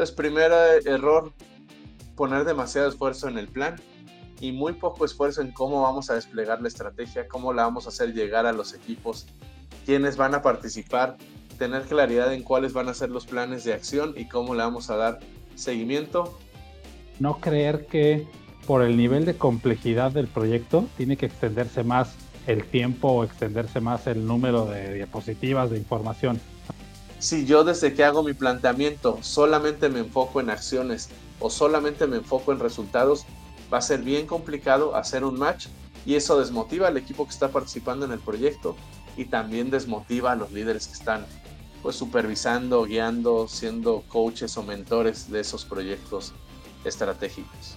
Entonces, primer eh, error, poner demasiado esfuerzo en el plan y muy poco esfuerzo en cómo vamos a desplegar la estrategia, cómo la vamos a hacer llegar a los equipos, quiénes van a participar, tener claridad en cuáles van a ser los planes de acción y cómo le vamos a dar seguimiento. No creer que por el nivel de complejidad del proyecto tiene que extenderse más el tiempo o extenderse más el número de diapositivas de información. Si yo desde que hago mi planteamiento solamente me enfoco en acciones o solamente me enfoco en resultados, va a ser bien complicado hacer un match y eso desmotiva al equipo que está participando en el proyecto y también desmotiva a los líderes que están pues supervisando, guiando, siendo coaches o mentores de esos proyectos estratégicos.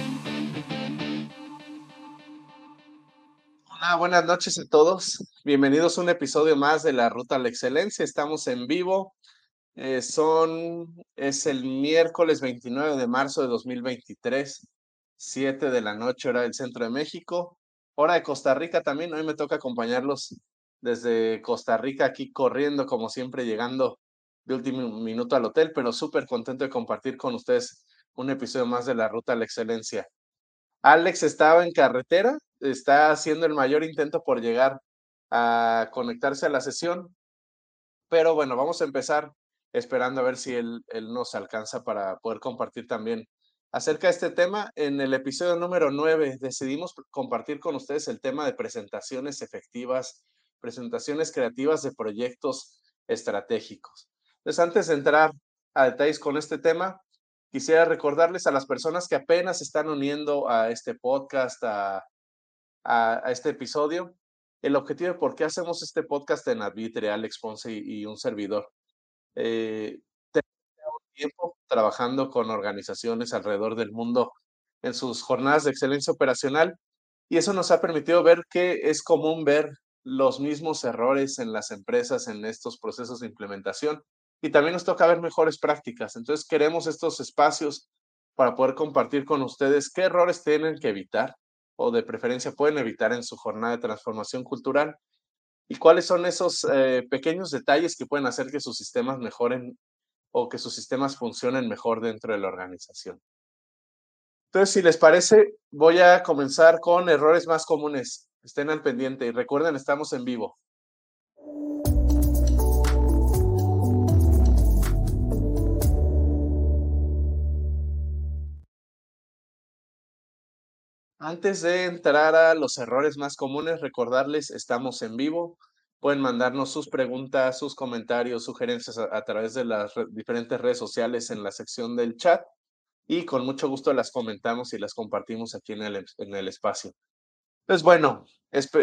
Hola, buenas noches a todos. Bienvenidos a un episodio más de la Ruta a la Excelencia. Estamos en vivo. Eh, son, es el miércoles 29 de marzo de 2023, 7 de la noche, hora del centro de México. Hora de Costa Rica también. Hoy me toca acompañarlos desde Costa Rica, aquí corriendo, como siempre, llegando de último minuto al hotel, pero súper contento de compartir con ustedes un episodio más de la Ruta a la Excelencia. Alex estaba en carretera, está haciendo el mayor intento por llegar a conectarse a la sesión, pero bueno, vamos a empezar esperando a ver si él, él nos alcanza para poder compartir también acerca de este tema. En el episodio número 9 decidimos compartir con ustedes el tema de presentaciones efectivas, presentaciones creativas de proyectos estratégicos. Entonces, antes de entrar a detalles con este tema, Quisiera recordarles a las personas que apenas están uniendo a este podcast, a, este episodio, el objetivo de por qué hacemos este podcast en Arbitre, Alex Ponce y, un servidor. Eh, tenemos tiempo trabajando con organizaciones alrededor del mundo en sus jornadas de excelencia operacional y eso nos ha permitido ver que es común ver los mismos errores en las empresas en estos procesos de implementación y también nos toca ver mejores prácticas. Entonces queremos estos espacios para poder compartir con ustedes qué errores tienen que evitar o de preferencia pueden evitar en su jornada de transformación cultural y cuáles son esos eh, pequeños detalles que pueden hacer que sus sistemas mejoren o que sus sistemas funcionen mejor dentro de la organización. Entonces, si les parece, voy a comenzar con errores más comunes. Estén al pendiente y recuerden, estamos en vivo. Antes de entrar a los errores más comunes, recordarles, estamos en vivo. Pueden mandarnos sus preguntas, sus comentarios, sugerencias a, través de las diferentes redes sociales en la sección del chat y con mucho gusto las comentamos y las compartimos aquí en el, en el espacio. Pues bueno,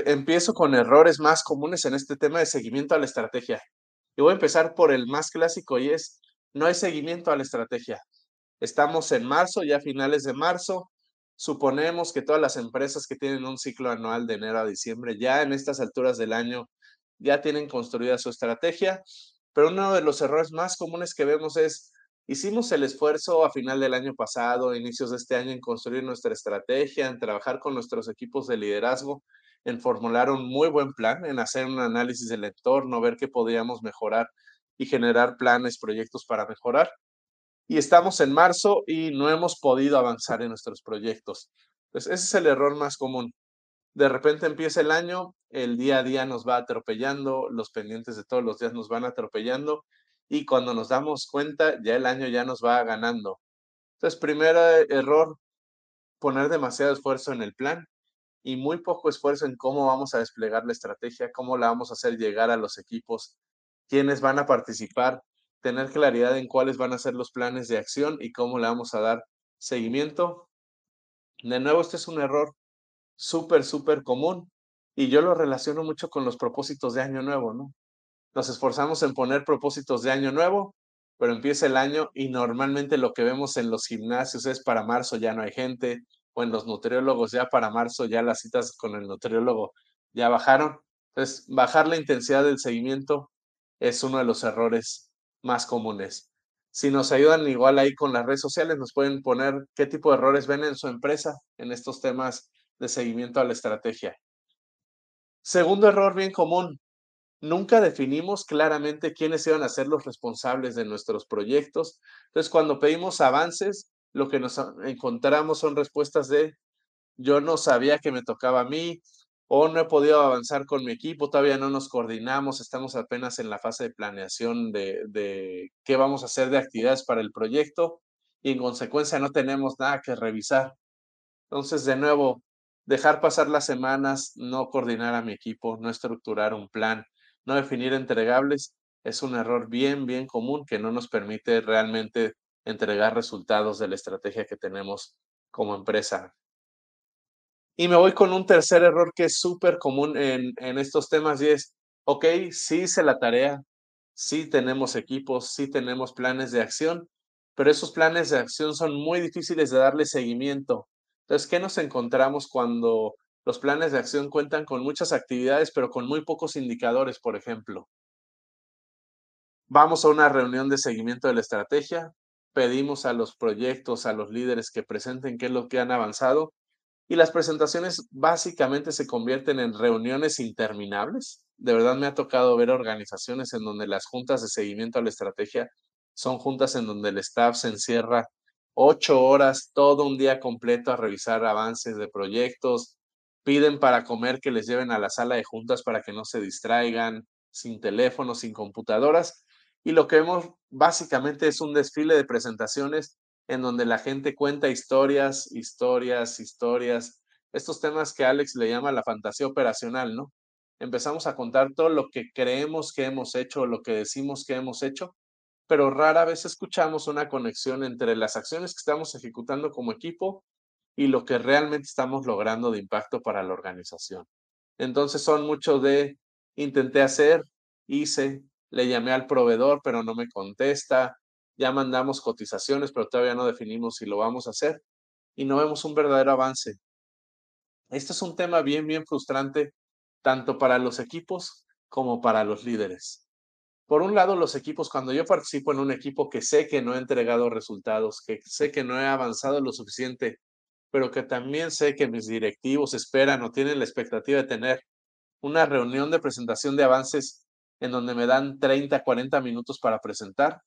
empiezo con errores más comunes en este tema de seguimiento a la estrategia. Y voy a empezar por el más clásico y es, no hay seguimiento a la estrategia. Estamos en marzo, ya finales de marzo, Suponemos que todas las empresas que tienen un ciclo anual de enero a diciembre ya en estas alturas del año ya tienen construida su estrategia, pero uno de los errores más comunes que vemos es, hicimos el esfuerzo a final del año pasado, inicios de este año, en construir nuestra estrategia, en trabajar con nuestros equipos de liderazgo, en formular un muy buen plan, en hacer un análisis del entorno, ver qué podríamos mejorar y generar planes, proyectos para mejorar y estamos en marzo y no hemos podido avanzar en nuestros proyectos. Pues ese es el error más común. De repente empieza el año, el día a día nos va atropellando, los pendientes de todos los días nos van atropellando y cuando nos damos cuenta ya el año ya nos va ganando. Entonces, primer error, poner demasiado esfuerzo en el plan y muy poco esfuerzo en cómo vamos a desplegar la estrategia, cómo la vamos a hacer llegar a los equipos, quiénes van a participar, tener claridad en cuáles van a ser los planes de acción y cómo le vamos a dar seguimiento. De nuevo, este es un error súper, súper común y yo lo relaciono mucho con los propósitos de año nuevo, ¿no? Nos esforzamos en poner propósitos de año nuevo, pero empieza el año y normalmente lo que vemos en los gimnasios es para marzo ya no hay gente, o en los nutriólogos ya para marzo ya las citas con el nutriólogo ya bajaron. Entonces, bajar la intensidad del seguimiento es uno de los errores más comunes. Si nos ayudan igual ahí con las redes sociales, nos pueden poner qué tipo de errores ven en su empresa en estos temas de seguimiento a la estrategia. Segundo error bien común, nunca definimos claramente quiénes iban a ser los responsables de nuestros proyectos. Entonces, cuando pedimos avances, lo que nos encontramos son respuestas de yo no sabía que me tocaba a mí o no he podido avanzar con mi equipo, todavía no nos coordinamos, estamos apenas en la fase de planeación de, de qué vamos a hacer de actividades para el proyecto y en consecuencia no tenemos nada que revisar. Entonces, de nuevo, dejar pasar las semanas, no coordinar a mi equipo, no estructurar un plan, no definir entregables, es un error bien, bien común que no nos permite realmente entregar resultados de la estrategia que tenemos como empresa. Y me voy con un tercer error que es súper común en, en estos temas y es, ok, sí hice la tarea, sí tenemos equipos, sí tenemos planes de acción, pero esos planes de acción son muy difíciles de darle seguimiento. Entonces, ¿qué nos encontramos cuando los planes de acción cuentan con muchas actividades, pero con muy pocos indicadores, por ejemplo. Vamos a una reunión de seguimiento de la estrategia, pedimos a los proyectos, a los líderes que presenten qué es lo que han avanzado y las presentaciones básicamente se convierten en reuniones interminables. De verdad me ha tocado ver organizaciones en donde las juntas de seguimiento a la estrategia son juntas en donde el staff se encierra ocho horas, todo un día completo a revisar avances de proyectos, piden para comer que les lleven a la sala de juntas para que no se distraigan, sin teléfonos, sin computadoras. Y lo que vemos básicamente es un desfile de presentaciones en donde la gente cuenta historias, historias, historias. Estos temas que Alex le llama la fantasía operacional, ¿no? Empezamos a contar todo lo que creemos que hemos hecho, lo que decimos que hemos hecho, pero rara vez escuchamos una conexión entre las acciones que estamos ejecutando como equipo y lo que realmente estamos logrando de impacto para la organización. Entonces son muchos de intenté hacer, hice, le llamé al proveedor, pero no me contesta, ya mandamos cotizaciones, pero todavía no definimos si lo vamos a hacer y no vemos un verdadero avance. Este es un tema bien, bien frustrante, tanto para los equipos como para los líderes. Por un lado, los equipos, cuando yo participo en un equipo que sé que no he entregado resultados, que sé que no he avanzado lo suficiente pero que también sé que mis directivos esperan o tienen la expectativa de tener una reunión de presentación de avances en donde me dan 30, 40 minutos para presentar,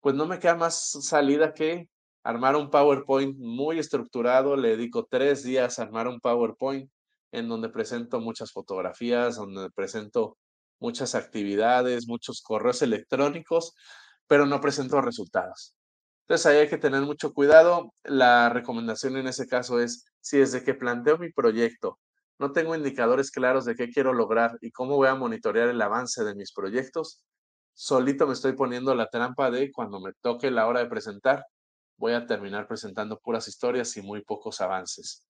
pues no me queda más salida que armar un PowerPoint muy estructurado. Le dedico tres días a armar un PowerPoint en donde presento muchas fotografías, donde presento muchas actividades, muchos correos electrónicos, pero no presento resultados. Entonces ahí hay que tener mucho cuidado. La recomendación en ese caso es, si desde que planteo mi proyecto no tengo indicadores claros de qué quiero lograr y cómo voy a monitorear el avance de mis proyectos, solito me estoy poniendo la trampa de cuando me toque la hora de presentar, voy a terminar presentando puras historias y muy pocos avances.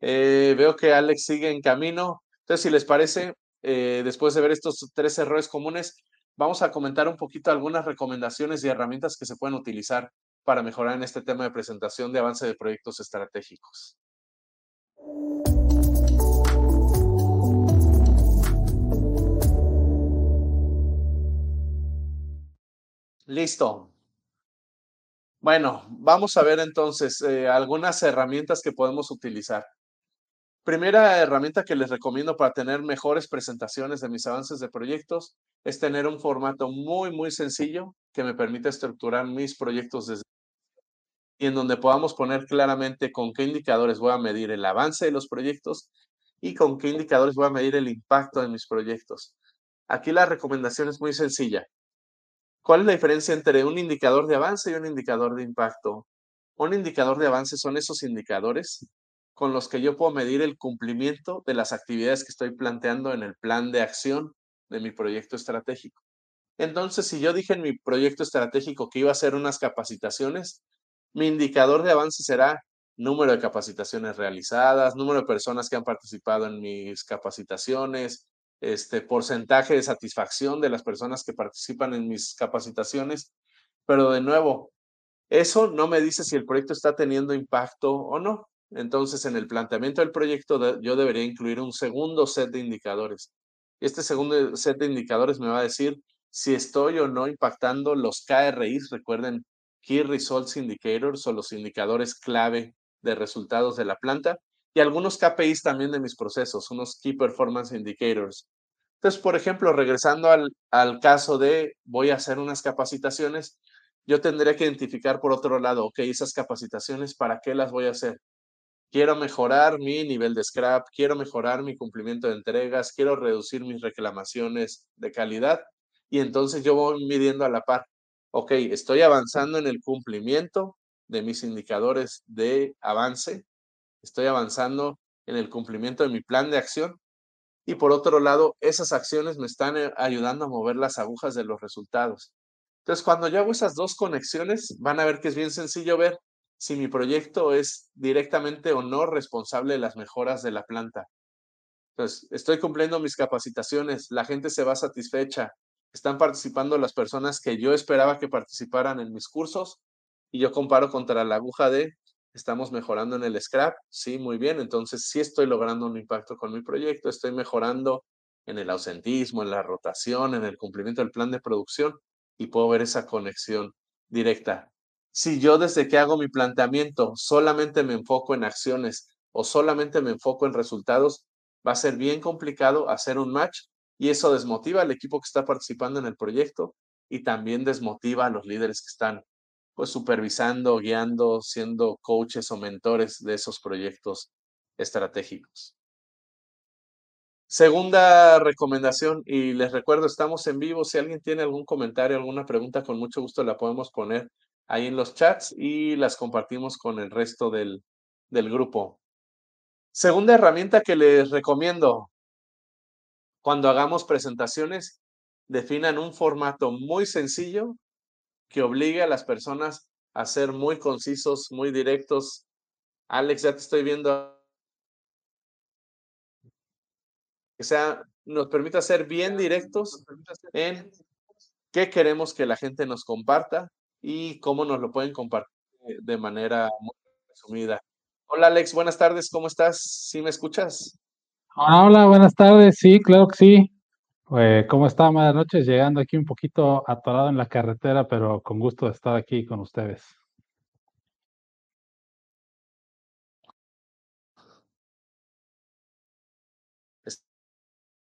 Eh, veo que Alex sigue en camino. Entonces, si les parece, eh, después de ver estos tres errores comunes, vamos a comentar un poquito algunas recomendaciones y herramientas que se pueden utilizar para mejorar en este tema de presentación de avance de proyectos estratégicos. Listo. Bueno, vamos a ver entonces eh, algunas herramientas que podemos utilizar. Primera herramienta que les recomiendo para tener mejores presentaciones de mis avances de proyectos es tener un formato muy, muy sencillo que me permite estructurar mis proyectos desde y en donde podamos poner claramente con qué indicadores voy a medir el avance de los proyectos y con qué indicadores voy a medir el impacto de mis proyectos. Aquí la recomendación es muy sencilla. ¿Cuál es la diferencia entre un indicador de avance y un indicador de impacto? Un indicador de avance son esos indicadores con los que yo puedo medir el cumplimiento de las actividades que estoy planteando en el plan de acción de mi proyecto estratégico. Entonces, si yo dije en mi proyecto estratégico que iba a hacer unas capacitaciones, mi indicador de avance será número de capacitaciones realizadas, número de personas que han participado en mis capacitaciones, este porcentaje de satisfacción de las personas que participan en mis capacitaciones. Pero de nuevo, eso no me dice si el proyecto está teniendo impacto o no. Entonces, en el planteamiento del proyecto, yo debería incluir un segundo set de indicadores. Este segundo set de indicadores me va a decir si estoy o no impactando los KRIs, recuerden, Key Results Indicators o los indicadores clave de resultados de la planta y algunos KPIs también de mis procesos, unos Key Performance Indicators. Entonces, por ejemplo, regresando al, caso de voy a hacer unas capacitaciones, yo tendría que identificar por otro lado, ok, esas capacitaciones, ¿para qué las voy a hacer? Quiero mejorar mi nivel de scrap, quiero mejorar mi cumplimiento de entregas, quiero reducir mis reclamaciones de calidad y entonces yo voy midiendo a la par. Ok, estoy avanzando en el cumplimiento de mis indicadores de avance, estoy avanzando en el cumplimiento de mi plan de acción y por otro lado, esas acciones me están eh, ayudando a mover las agujas de los resultados. Entonces, cuando yo hago esas dos conexiones, van a ver que es bien sencillo ver si mi proyecto es directamente o no responsable de las mejoras de la planta. Entonces, estoy cumpliendo mis capacitaciones, la gente se va satisfecha, están participando las personas que yo esperaba que participaran en mis cursos y yo comparo contra la aguja de estamos mejorando en el scrap, sí, muy bien, entonces sí estoy logrando un impacto con mi proyecto, estoy mejorando en el ausentismo, en la rotación, en el cumplimiento del plan de producción y puedo ver esa conexión directa. Si yo desde que hago mi planteamiento solamente me enfoco en acciones o solamente me enfoco en resultados, va a ser bien complicado hacer un match y eso desmotiva al equipo que está participando en el proyecto y también desmotiva a los líderes que están pues supervisando, guiando, siendo coaches o mentores de esos proyectos estratégicos. Segunda recomendación, y les recuerdo, estamos en vivo. Si alguien tiene algún comentario, alguna pregunta, con mucho gusto la podemos poner ahí en los chats y las compartimos con el resto del, del grupo. Segunda herramienta que les recomiendo, cuando hagamos presentaciones, definan un formato muy sencillo que obligue a las personas a ser muy concisos, muy directos. Alex, ya te estoy viendo. Que sea, nos permita ser bien directos en qué queremos que la gente nos comparta y cómo nos lo pueden compartir de manera muy resumida. Hola Alex, buenas tardes, ¿cómo estás? ¿Sí me escuchas? Hola, hola, buenas tardes, sí, claro que sí. Pues, ¿cómo está? Buenas noches, llegando aquí un poquito atorado en la carretera, pero con gusto de estar aquí con ustedes.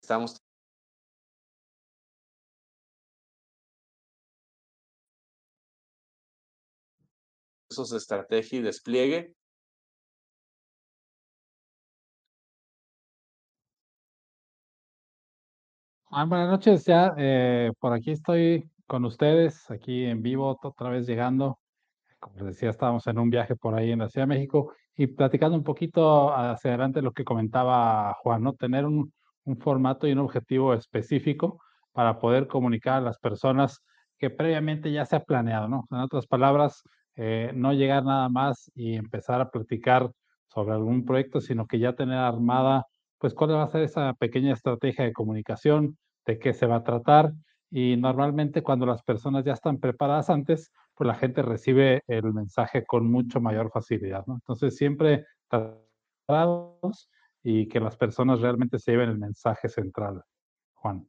Estamos de estrategia y despliegue Ah, buenas noches, ya eh, por aquí estoy con ustedes, aquí en vivo, otra vez llegando. Como les decía, estábamos en un viaje por ahí en la Ciudad de México y platicando un poquito hacia adelante lo que comentaba Juan, ¿no? Tener un, un formato y un objetivo específico para poder comunicar a las personas que previamente ya se ha planeado, ¿no? En otras palabras, eh, no llegar nada más y empezar a platicar sobre algún proyecto, sino que ya tener armada pues cuál va a ser esa pequeña estrategia de comunicación, de qué se va a tratar. Y normalmente cuando las personas ya están preparadas antes, pues la gente recibe el mensaje con mucho mayor facilidad. ¿no? Entonces siempre preparados y que las personas realmente se lleven el mensaje central, Juan.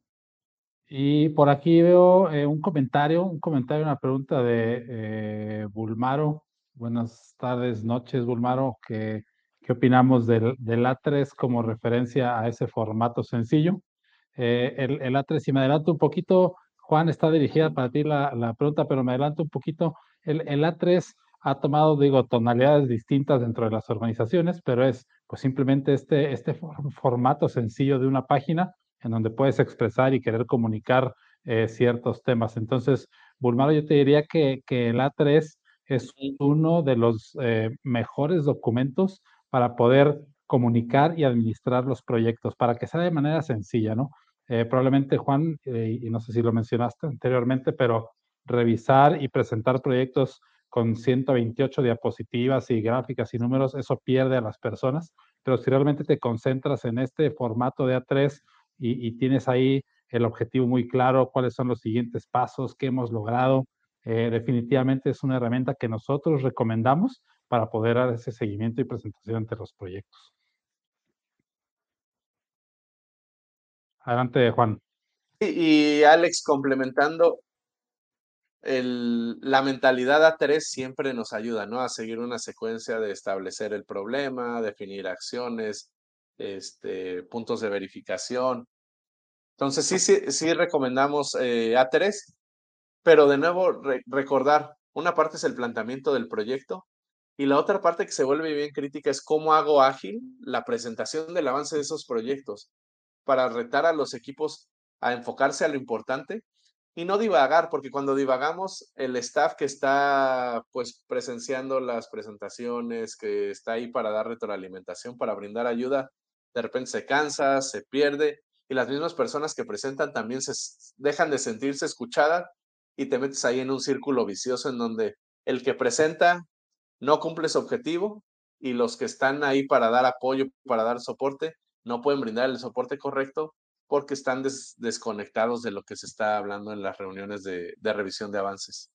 Y por aquí veo eh, un comentario, un comentario, una pregunta de eh, Bulmaro. Buenas tardes, noches, Bulmaro, que ¿Qué opinamos del, A3 como referencia a ese formato sencillo? Eh, el, A3, si me adelanto un poquito, Juan, está dirigida para ti la, pregunta, pero me adelanto un poquito. El, A3 ha tomado, digo, tonalidades distintas dentro de las organizaciones, pero es pues simplemente este, este formato sencillo de una página en donde puedes expresar y querer comunicar eh, ciertos temas. Entonces, Bulmaro, yo te diría que, que el A3 es uno de los eh, mejores documentos para poder comunicar y administrar los proyectos, para que sea de manera sencilla, ¿no? Eh, probablemente Juan, eh, y no sé si lo mencionaste anteriormente, pero revisar y presentar proyectos con 128 diapositivas y gráficas y números, eso pierde a las personas, pero si realmente te concentras en este formato de A3 y, tienes ahí el objetivo muy claro, cuáles son los siguientes pasos, qué hemos logrado, eh, definitivamente es una herramienta que nosotros recomendamos para poder dar ese seguimiento y presentación ante los proyectos. Adelante, Juan. Y, Alex, complementando, el, la mentalidad A3 siempre nos ayuda, ¿no? A seguir una secuencia de establecer el problema, definir acciones, este, puntos de verificación. Entonces, sí, sí, sí recomendamos eh, A3, pero de nuevo recordar, una parte es el planteamiento del proyecto y la otra parte que se vuelve bien crítica es cómo hago ágil la presentación del avance de esos proyectos para retar a los equipos a enfocarse a lo importante y no divagar, porque cuando divagamos, el staff que está pues presenciando las presentaciones, que está ahí para dar retroalimentación, para brindar ayuda, de repente se cansa, se pierde y las mismas personas que presentan también se dejan de sentirse escuchadas y te metes ahí en un círculo vicioso en donde el que presenta no cumple su objetivo y los que están ahí para dar apoyo, para dar soporte, no pueden brindar el soporte correcto porque están desconectados de lo que se está hablando en las reuniones de, revisión de avances.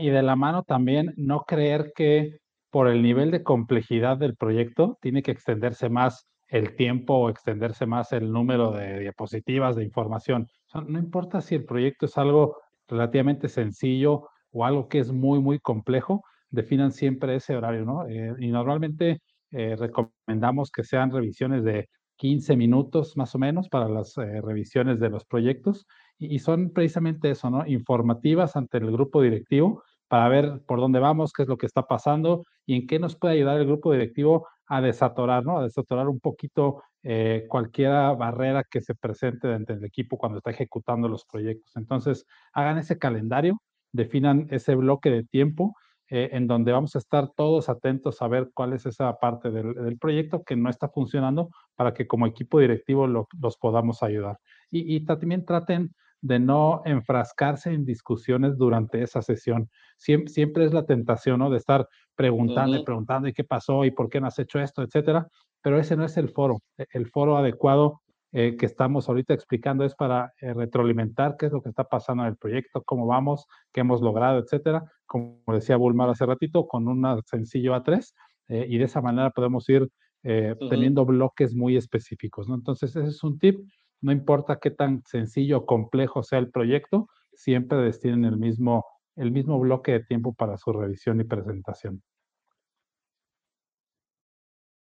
y de la mano también no creer que por el nivel de complejidad del proyecto tiene que extenderse más el tiempo o extenderse más el número de diapositivas de información. no importa si el proyecto es algo relativamente sencillo o algo que es muy, muy complejo, definan siempre ese horario, ¿no? Eh, y normalmente eh, recomendamos que sean revisiones de 15 minutos más o menos para las eh, revisiones de los proyectos y, son precisamente eso, ¿no? Informativas ante el grupo directivo para ver por dónde vamos, qué es lo que está pasando y en qué nos puede ayudar el grupo directivo a desatorar, ¿no? A desatorar un poquito eh, cualquier barrera que se presente dentro del equipo cuando está ejecutando los proyectos. Entonces, hagan ese calendario, definan ese bloque de tiempo eh, en donde vamos a estar todos atentos a ver cuál es esa parte del, proyecto que no está funcionando para que como equipo directivo los podamos ayudar. Y, también traten de no enfrascarse en discusiones durante esa sesión. Siempre, es la tentación, ¿no? De estar preguntando y preguntando, ¿y qué pasó? ¿Y por qué no has hecho esto? Etcétera. Pero ese no es el foro. E, el foro adecuado eh, que estamos ahorita explicando es para eh, retroalimentar qué es lo que está pasando en el proyecto, cómo vamos, qué hemos logrado, etcétera. Como decía Bulmar hace ratito, con un sencillo A3 eh, y de esa manera podemos ir teniendo bloques muy específicos. ¿no? Entonces, ese es un tip. No importa qué tan sencillo o complejo sea el proyecto, siempre destinen el mismo, el mismo bloque de tiempo para su revisión y presentación.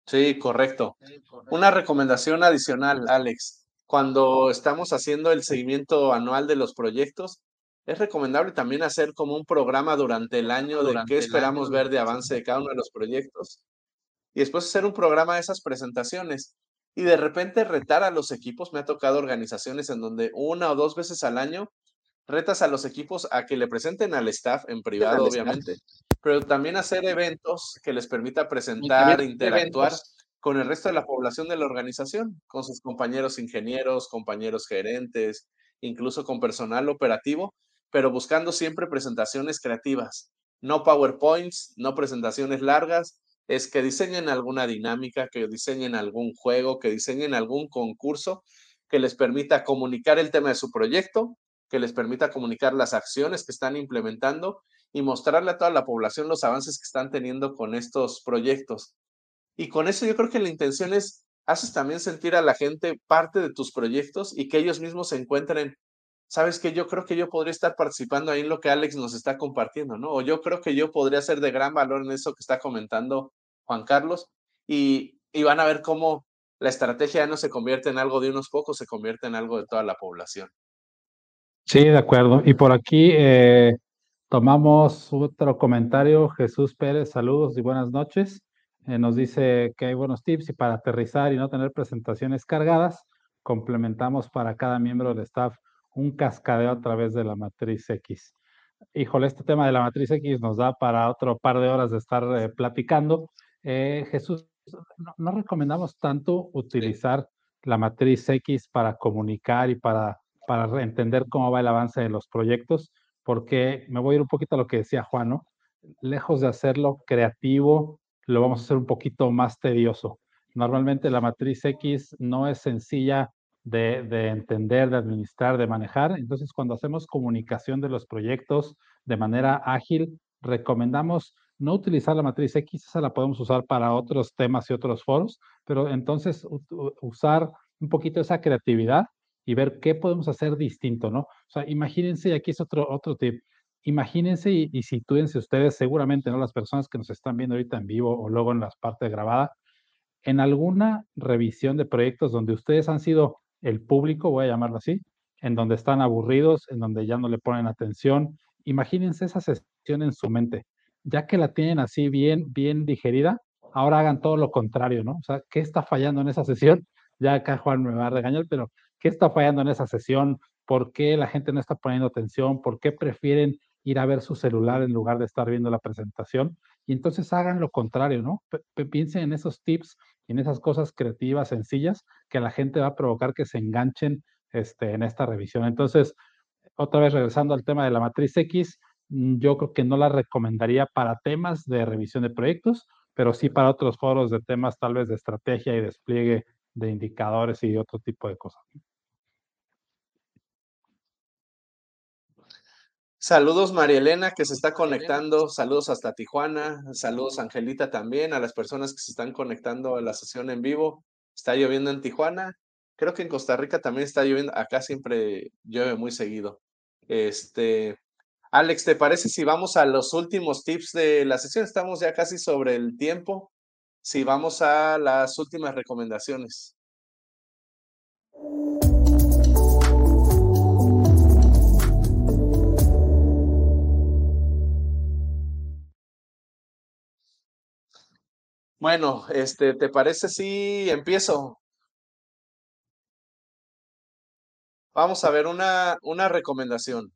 Sí, correcto. Una recomendación adicional, Alex. Cuando estamos haciendo el seguimiento anual de los proyectos, es recomendable también hacer como un programa durante el año de qué esperamos ver de avance de cada uno de los proyectos. Y después hacer un programa de esas presentaciones. Y de repente retar a los equipos. Me ha tocado organizaciones en donde una o dos veces al año retas a los equipos a que le presenten al staff en privado, obviamente, pero también hacer eventos que les permita presentar, interactuar con el resto de la población de la organización, con sus compañeros ingenieros, compañeros gerentes, incluso con personal operativo, pero buscando siempre presentaciones creativas, no PowerPoints, no presentaciones largas, es que diseñen alguna dinámica, que diseñen algún juego, que diseñen algún concurso que les permita comunicar el tema de su proyecto, que les permita comunicar las acciones que están implementando y mostrarle a toda la población los avances que están teniendo con estos proyectos. Y con eso yo creo que la intención es, haces también sentir a la gente parte de tus proyectos y que ellos mismos se encuentren, sabes que yo creo que yo podría estar participando ahí en lo que Alex nos está compartiendo, ¿no? O yo creo que yo podría ser de gran valor en eso que está comentando Juan Carlos y, y van a ver cómo la estrategia ya no se convierte en algo de unos pocos, se convierte en algo de toda la población. Sí, de acuerdo. Y por aquí eh, tomamos otro comentario. Jesús Pérez, saludos y buenas noches. Eh, nos dice que hay buenos tips y para aterrizar y no tener presentaciones cargadas, complementamos para cada miembro del staff un cascadeo a través de la matriz X. híjole, este tema de la matriz X nos da para otro par de horas de estar eh, platicando. Jesús, no, recomendamos tanto utilizar la matriz X para comunicar y para, para entender cómo va el avance de los proyectos, porque me voy a ir un poquito a lo que decía Juan, ¿no? Lejos de hacerlo creativo, lo vamos a hacer un poquito más tedioso. Normalmente la matriz X no es sencilla de, de, entender, de administrar, de manejar. Entonces, cuando hacemos comunicación de los proyectos de manera ágil, recomendamos no utilizar la matriz X, esa la podemos usar para otros temas y otros foros, pero entonces usar un poquito esa creatividad y ver qué podemos hacer distinto, ¿no? O sea, imagínense, y aquí es otro, otro tip, imagínense y, y sitúense ustedes, seguramente, ¿no? Las personas que nos están viendo ahorita en vivo o luego en las partes grabadas, en alguna revisión de proyectos donde ustedes han sido el público, voy a llamarlo así, en donde están aburridos, en donde ya no le ponen atención, imagínense esa sesión en su mente ya que la tienen así bien, bien digerida, ahora hagan todo lo contrario, ¿no? O sea, ¿qué está fallando en esa sesión? Ya acá Juan me va a regañar, pero ¿qué está fallando en esa sesión? ¿Por qué la gente no está poniendo atención? ¿Por qué prefieren ir a ver su celular en lugar de estar viendo la presentación? Y entonces hagan lo contrario, ¿no? piensen en esos tips, en esas cosas creativas, sencillas, que la gente va a provocar que se enganchen este, en esta revisión. Entonces, otra vez regresando al tema de la matriz X, Mm, yo creo que no la recomendaría para temas de revisión de proyectos, pero sí para otros foros de temas tal vez de estrategia y despliegue de indicadores y otro tipo de cosas. Saludos María Elena que se está conectando, saludos hasta Tijuana, saludos Angelita también, a las personas que se están conectando a la sesión en vivo. Está lloviendo en Tijuana, creo que en Costa Rica también está lloviendo, acá siempre llueve muy seguido. Este, Alex, ¿te parece si vamos a los últimos tips de la sesión? Estamos ya casi sobre el tiempo. Si vamos a las últimas recomendaciones. Bueno, este, ¿te parece si empiezo? Vamos a ver una, una recomendación.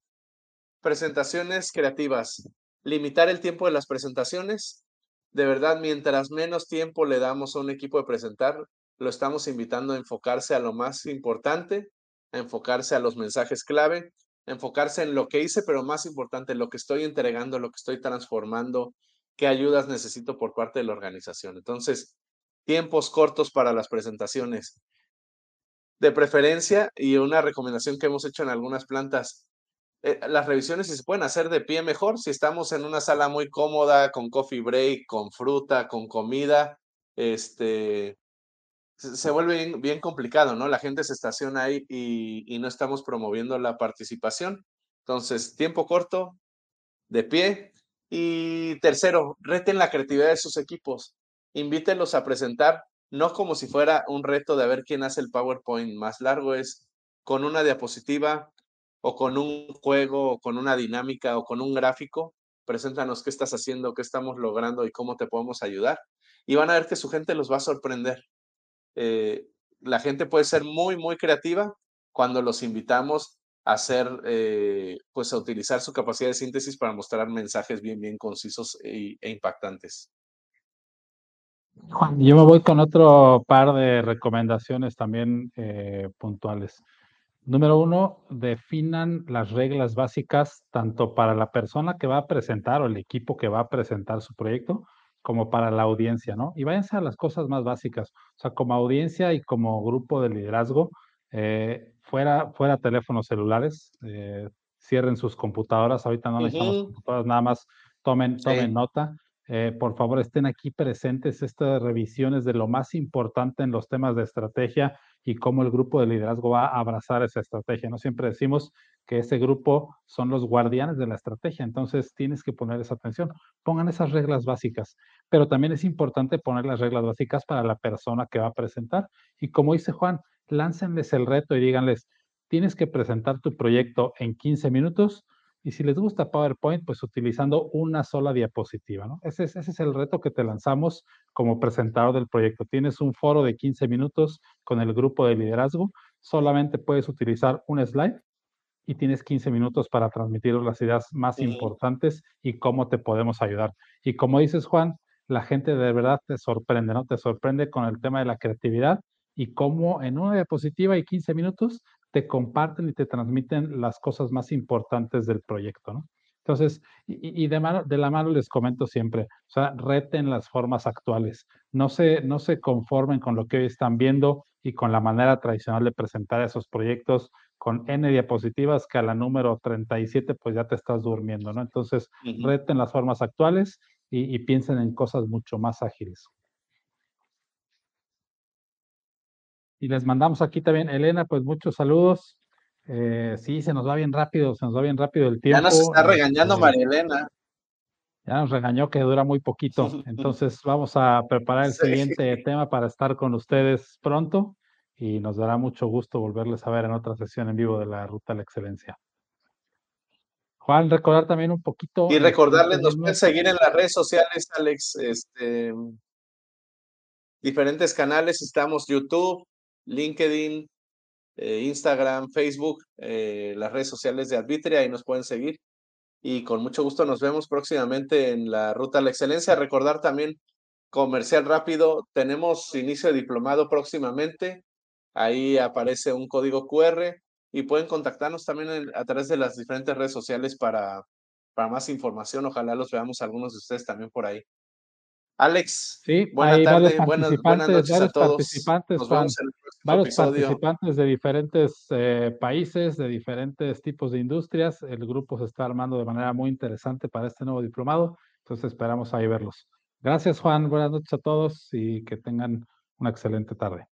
Presentaciones creativas. Limitar el tiempo de las presentaciones. De verdad, mientras menos tiempo le damos a un equipo de presentar, lo estamos invitando a enfocarse a lo más importante, a enfocarse a los mensajes clave, a enfocarse en lo que hice, pero más importante, lo que estoy entregando, lo que estoy transformando, qué ayudas necesito por parte de la organización. Entonces, tiempos cortos para las presentaciones. De preferencia, y una recomendación que hemos hecho en algunas plantas, eh, las revisiones si se pueden hacer de pie mejor, si estamos en una sala muy cómoda, con coffee break, con fruta, con comida, este, se, vuelve bien, complicado, ¿no? La gente se estaciona ahí y, y no estamos promoviendo la participación. Entonces, tiempo corto, de pie. Y tercero, reten la creatividad de sus equipos. Invítenlos a presentar, no como si fuera un reto de ver quién hace el PowerPoint más largo, es con una diapositiva, o con un juego, o con una dinámica, o con un gráfico, preséntanos qué estás haciendo, qué estamos logrando y cómo te podemos ayudar. Y van a ver que su gente los va a sorprender. Eh, la gente puede ser muy, muy creativa cuando los invitamos a hacer, eh, pues a utilizar su capacidad de síntesis para mostrar mensajes bien, bien concisos e, impactantes. Juan, yo me voy con otro par de recomendaciones también eh, puntuales. Número uno, definan las reglas básicas tanto para la persona que va a presentar o el equipo que va a presentar su proyecto, como para la audiencia, ¿no? Y váyanse a las cosas más básicas. O sea, como audiencia y como grupo de liderazgo, eh, fuera, fuera teléfonos celulares, eh, cierren sus computadoras. Ahorita no necesitamos computadoras, nada más tomen, tomen nota. Eh, por favor, estén aquí presentes estas revisiones de lo más importante en los temas de estrategia y cómo el grupo de liderazgo va a abrazar esa estrategia. No siempre decimos que ese grupo son los guardianes de la estrategia, entonces tienes que poner esa atención. Pongan esas reglas básicas, pero también es importante poner las reglas básicas para la persona que va a presentar. Y como dice Juan, láncenles el reto y díganles, tienes que presentar tu proyecto en 15 minutos y si les gusta PowerPoint, pues utilizando una sola diapositiva, ¿no? Ese es, ese es el reto que te lanzamos como presentador del proyecto. Tienes un foro de 15 minutos con el grupo de liderazgo, solamente puedes utilizar un slide y tienes 15 minutos para transmitir las ideas más importantes y cómo te podemos ayudar. Y como dices, Juan, la gente de verdad te sorprende, ¿no? Te sorprende con el tema de la creatividad y cómo en una diapositiva y 15 minutos te comparten y te transmiten las cosas más importantes del proyecto, ¿no? Entonces, y, de, de, la mano les comento siempre, o sea, reten las formas actuales, no se, no se conformen con lo que hoy están viendo y con la manera tradicional de presentar esos proyectos con N diapositivas que a la número 37 pues ya te estás durmiendo, ¿no? Entonces, reten las formas actuales y, piensen en cosas mucho más ágiles. Y les mandamos aquí también, Elena, pues muchos saludos. Eh, sí, se nos va bien rápido, se nos va bien rápido el tiempo. Ya nos está regañando este, María Elena. Ya nos regañó que dura muy poquito. Entonces vamos a preparar el siguiente tema para estar con ustedes pronto y nos dará mucho gusto volverles a ver en otra sesión en vivo de la Ruta a la Excelencia. Juan, recordar también un poquito. Y recordarles, nos pueden seguir en las redes sociales, Alex, este, diferentes canales, estamos YouTube, LinkedIn, eh, Instagram, Facebook, eh, las redes sociales de Arbitria, ahí nos pueden seguir. Y con mucho gusto nos vemos próximamente en la Ruta a la Excelencia. Recordar también, comercial rápido, tenemos inicio de diplomado próximamente. Ahí aparece un código QR y pueden contactarnos también a través de las diferentes redes sociales para, para más información. Ojalá los veamos algunos de ustedes también por ahí. Alex, sí, buenas tardes, buenas, noches a todos. Participantes, Nos vemos en el varios participantes de diferentes eh, países, de diferentes tipos de industrias. El grupo se está armando de manera muy interesante para este nuevo diplomado. Entonces esperamos ahí verlos. Gracias, Juan. Buenas noches a todos y que tengan una excelente tarde.